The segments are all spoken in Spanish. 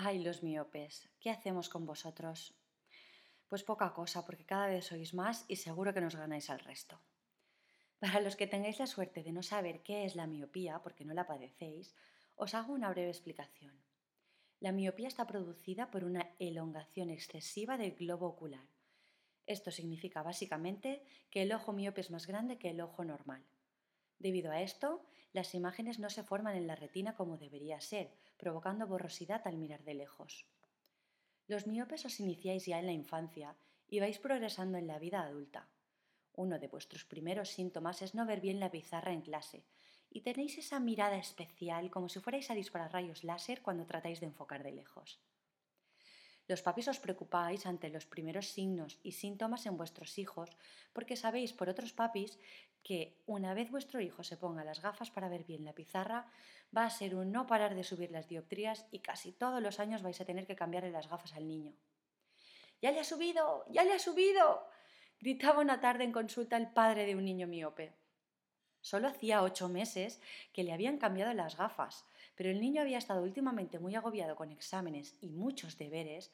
Ay, los miopes, ¿qué hacemos con vosotros? Pues poca cosa, porque cada vez sois más y seguro que nos ganáis al resto. Para los que tengáis la suerte de no saber qué es la miopía, porque no la padecéis, os hago una breve explicación. La miopía está producida por una elongación excesiva del globo ocular. Esto significa básicamente que el ojo miope es más grande que el ojo normal. Debido a esto, las imágenes no se forman en la retina como debería ser, provocando borrosidad al mirar de lejos. Los miopes os iniciáis ya en la infancia y vais progresando en la vida adulta. Uno de vuestros primeros síntomas es no ver bien la pizarra en clase y tenéis esa mirada especial como si fuerais a disparar rayos láser cuando tratáis de enfocar de lejos. Los papis os preocupáis ante los primeros signos y síntomas en vuestros hijos porque sabéis por otros papis que una vez vuestro hijo se ponga las gafas para ver bien la pizarra, va a ser un no parar de subir las dioptrías y casi todos los años vais a tener que cambiarle las gafas al niño. ¡Ya le ha subido! ¡Ya le ha subido! gritaba una tarde en consulta el padre de un niño miope. Solo hacía ocho meses que le habían cambiado las gafas, pero el niño había estado últimamente muy agobiado con exámenes y muchos deberes,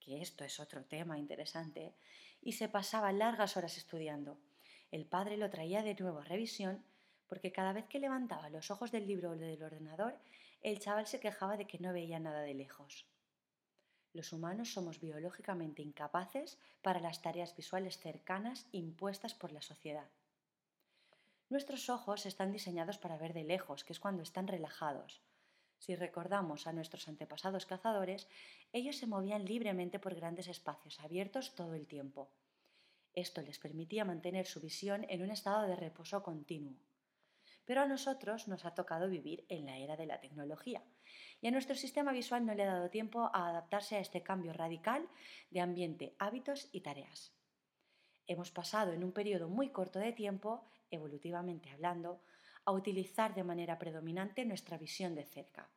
que esto es otro tema interesante, y se pasaba largas horas estudiando. El padre lo traía de nuevo a revisión porque cada vez que levantaba los ojos del libro o del ordenador, el chaval se quejaba de que no veía nada de lejos. Los humanos somos biológicamente incapaces para las tareas visuales cercanas impuestas por la sociedad. Nuestros ojos están diseñados para ver de lejos, que es cuando están relajados. Si recordamos a nuestros antepasados cazadores, ellos se movían libremente por grandes espacios abiertos todo el tiempo. Esto les permitía mantener su visión en un estado de reposo continuo. Pero a nosotros nos ha tocado vivir en la era de la tecnología y a nuestro sistema visual no le ha dado tiempo a adaptarse a este cambio radical de ambiente, hábitos y tareas. Hemos pasado en un periodo muy corto de tiempo, evolutivamente hablando, a utilizar de manera predominante nuestra visión de cerca.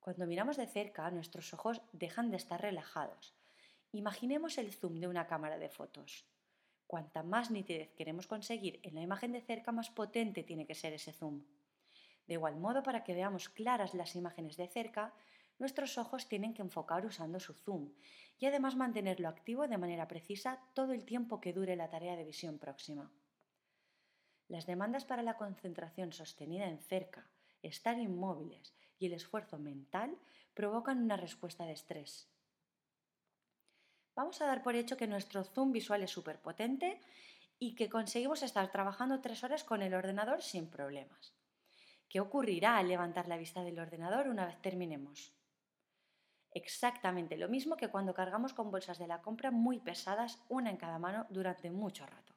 Cuando miramos de cerca, nuestros ojos dejan de estar relajados. Imaginemos el zoom de una cámara de fotos. Cuanta más nitidez queremos conseguir en la imagen de cerca, más potente tiene que ser ese zoom. De igual modo, para que veamos claras las imágenes de cerca, nuestros ojos tienen que enfocar usando su zoom y además mantenerlo activo de manera precisa todo el tiempo que dure la tarea de visión próxima. Las demandas para la concentración sostenida en cerca, estar inmóviles y el esfuerzo mental provocan una respuesta de estrés. Vamos a dar por hecho que nuestro zoom visual es súper potente y que conseguimos estar trabajando tres horas con el ordenador sin problemas. ¿Qué ocurrirá al levantar la vista del ordenador una vez terminemos? Exactamente lo mismo que cuando cargamos con bolsas de la compra muy pesadas, una en cada mano, durante mucho rato.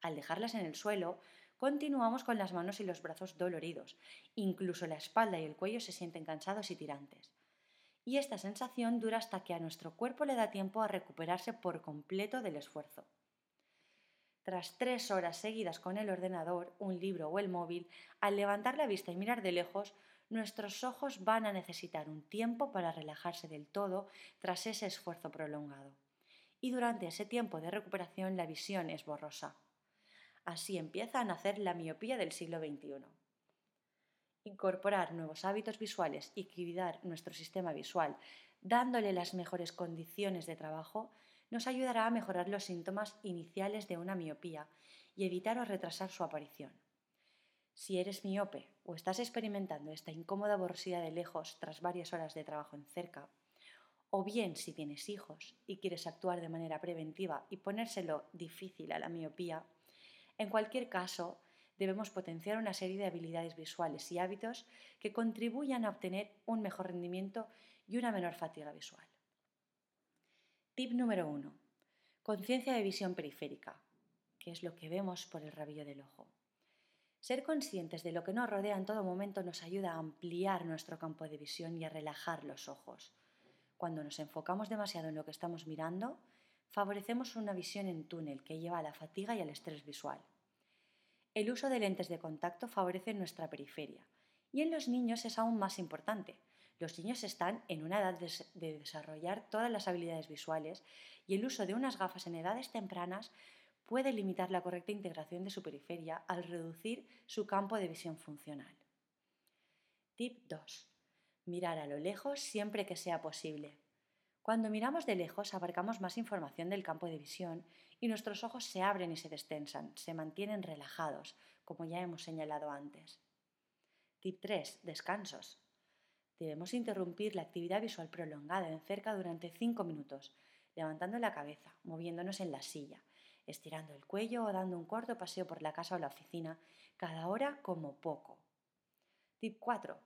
Al dejarlas en el suelo, continuamos con las manos y los brazos doloridos. Incluso la espalda y el cuello se sienten cansados y tirantes. Y esta sensación dura hasta que a nuestro cuerpo le da tiempo a recuperarse por completo del esfuerzo. Tras tres horas seguidas con el ordenador, un libro o el móvil, al levantar la vista y mirar de lejos, nuestros ojos van a necesitar un tiempo para relajarse del todo tras ese esfuerzo prolongado. Y durante ese tiempo de recuperación la visión es borrosa. Así empieza a nacer la miopía del siglo XXI. Incorporar nuevos hábitos visuales y cuidar nuestro sistema visual, dándole las mejores condiciones de trabajo, nos ayudará a mejorar los síntomas iniciales de una miopía y evitar o retrasar su aparición. Si eres miope o estás experimentando esta incómoda borrosidad de lejos tras varias horas de trabajo en cerca, o bien si tienes hijos y quieres actuar de manera preventiva y ponérselo difícil a la miopía, en cualquier caso, debemos potenciar una serie de habilidades visuales y hábitos que contribuyan a obtener un mejor rendimiento y una menor fatiga visual. Tip número 1. Conciencia de visión periférica, que es lo que vemos por el rabillo del ojo. Ser conscientes de lo que nos rodea en todo momento nos ayuda a ampliar nuestro campo de visión y a relajar los ojos. Cuando nos enfocamos demasiado en lo que estamos mirando, favorecemos una visión en túnel que lleva a la fatiga y al estrés visual. El uso de lentes de contacto favorece nuestra periferia y en los niños es aún más importante. Los niños están en una edad de desarrollar todas las habilidades visuales y el uso de unas gafas en edades tempranas puede limitar la correcta integración de su periferia al reducir su campo de visión funcional. Tip 2. Mirar a lo lejos siempre que sea posible. Cuando miramos de lejos abarcamos más información del campo de visión y nuestros ojos se abren y se destensan, se mantienen relajados, como ya hemos señalado antes. Tip 3. Descansos. Debemos interrumpir la actividad visual prolongada en cerca durante 5 minutos, levantando la cabeza, moviéndonos en la silla, estirando el cuello o dando un corto paseo por la casa o la oficina, cada hora como poco. Tip 4.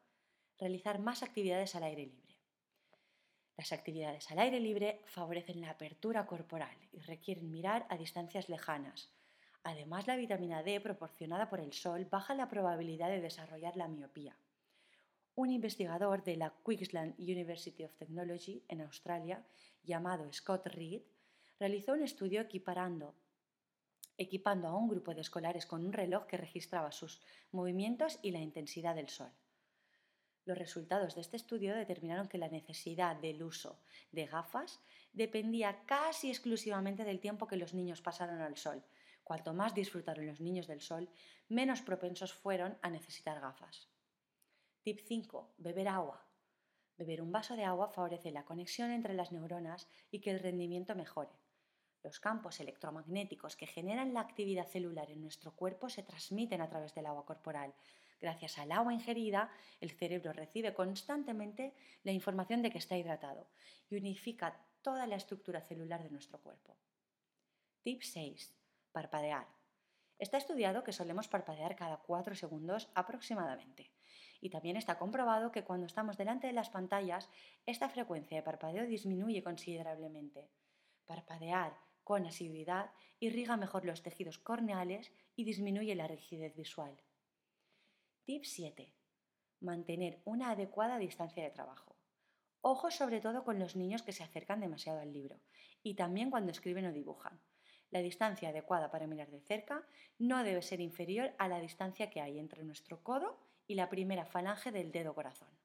Realizar más actividades al aire libre. Las actividades al aire libre favorecen la apertura corporal y requieren mirar a distancias lejanas. Además, la vitamina D proporcionada por el sol baja la probabilidad de desarrollar la miopía. Un investigador de la Queensland University of Technology en Australia, llamado Scott Reed, realizó un estudio equiparando, equipando a un grupo de escolares con un reloj que registraba sus movimientos y la intensidad del sol. Los resultados de este estudio determinaron que la necesidad del uso de gafas dependía casi exclusivamente del tiempo que los niños pasaron al sol. Cuanto más disfrutaron los niños del sol, menos propensos fueron a necesitar gafas. Tip 5. Beber agua. Beber un vaso de agua favorece la conexión entre las neuronas y que el rendimiento mejore. Los campos electromagnéticos que generan la actividad celular en nuestro cuerpo se transmiten a través del agua corporal, Gracias al agua ingerida, el cerebro recibe constantemente la información de que está hidratado y unifica toda la estructura celular de nuestro cuerpo. Tip 6. Parpadear. Está estudiado que solemos parpadear cada 4 segundos aproximadamente. Y también está comprobado que cuando estamos delante de las pantallas, esta frecuencia de parpadeo disminuye considerablemente. Parpadear con asiduidad irriga mejor los tejidos corneales y disminuye la rigidez visual. Tip 7. Mantener una adecuada distancia de trabajo. Ojo sobre todo con los niños que se acercan demasiado al libro y también cuando escriben o dibujan. La distancia adecuada para mirar de cerca no debe ser inferior a la distancia que hay entre nuestro codo y la primera falange del dedo corazón.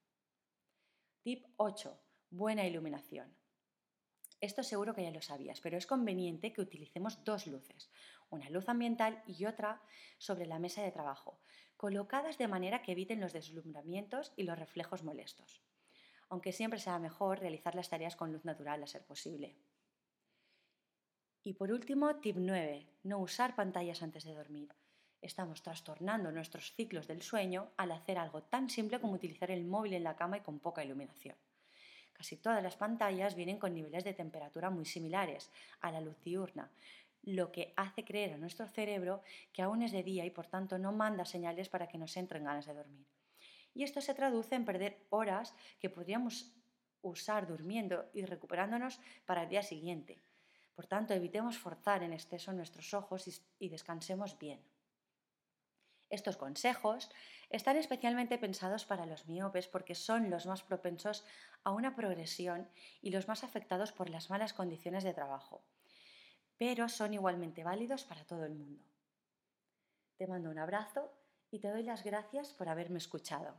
Tip 8. Buena iluminación. Esto seguro que ya lo sabías, pero es conveniente que utilicemos dos luces, una luz ambiental y otra sobre la mesa de trabajo, colocadas de manera que eviten los deslumbramientos y los reflejos molestos, aunque siempre será mejor realizar las tareas con luz natural a ser posible. Y por último, tip 9, no usar pantallas antes de dormir. Estamos trastornando nuestros ciclos del sueño al hacer algo tan simple como utilizar el móvil en la cama y con poca iluminación. Casi todas las pantallas vienen con niveles de temperatura muy similares a la luz diurna, lo que hace creer a nuestro cerebro que aún es de día y por tanto no manda señales para que nos entren ganas de dormir. Y esto se traduce en perder horas que podríamos usar durmiendo y recuperándonos para el día siguiente. Por tanto, evitemos forzar en exceso nuestros ojos y descansemos bien. Estos consejos están especialmente pensados para los miopes porque son los más propensos a una progresión y los más afectados por las malas condiciones de trabajo pero son igualmente válidos para todo el mundo. Te mando un abrazo y te doy las gracias por haberme escuchado.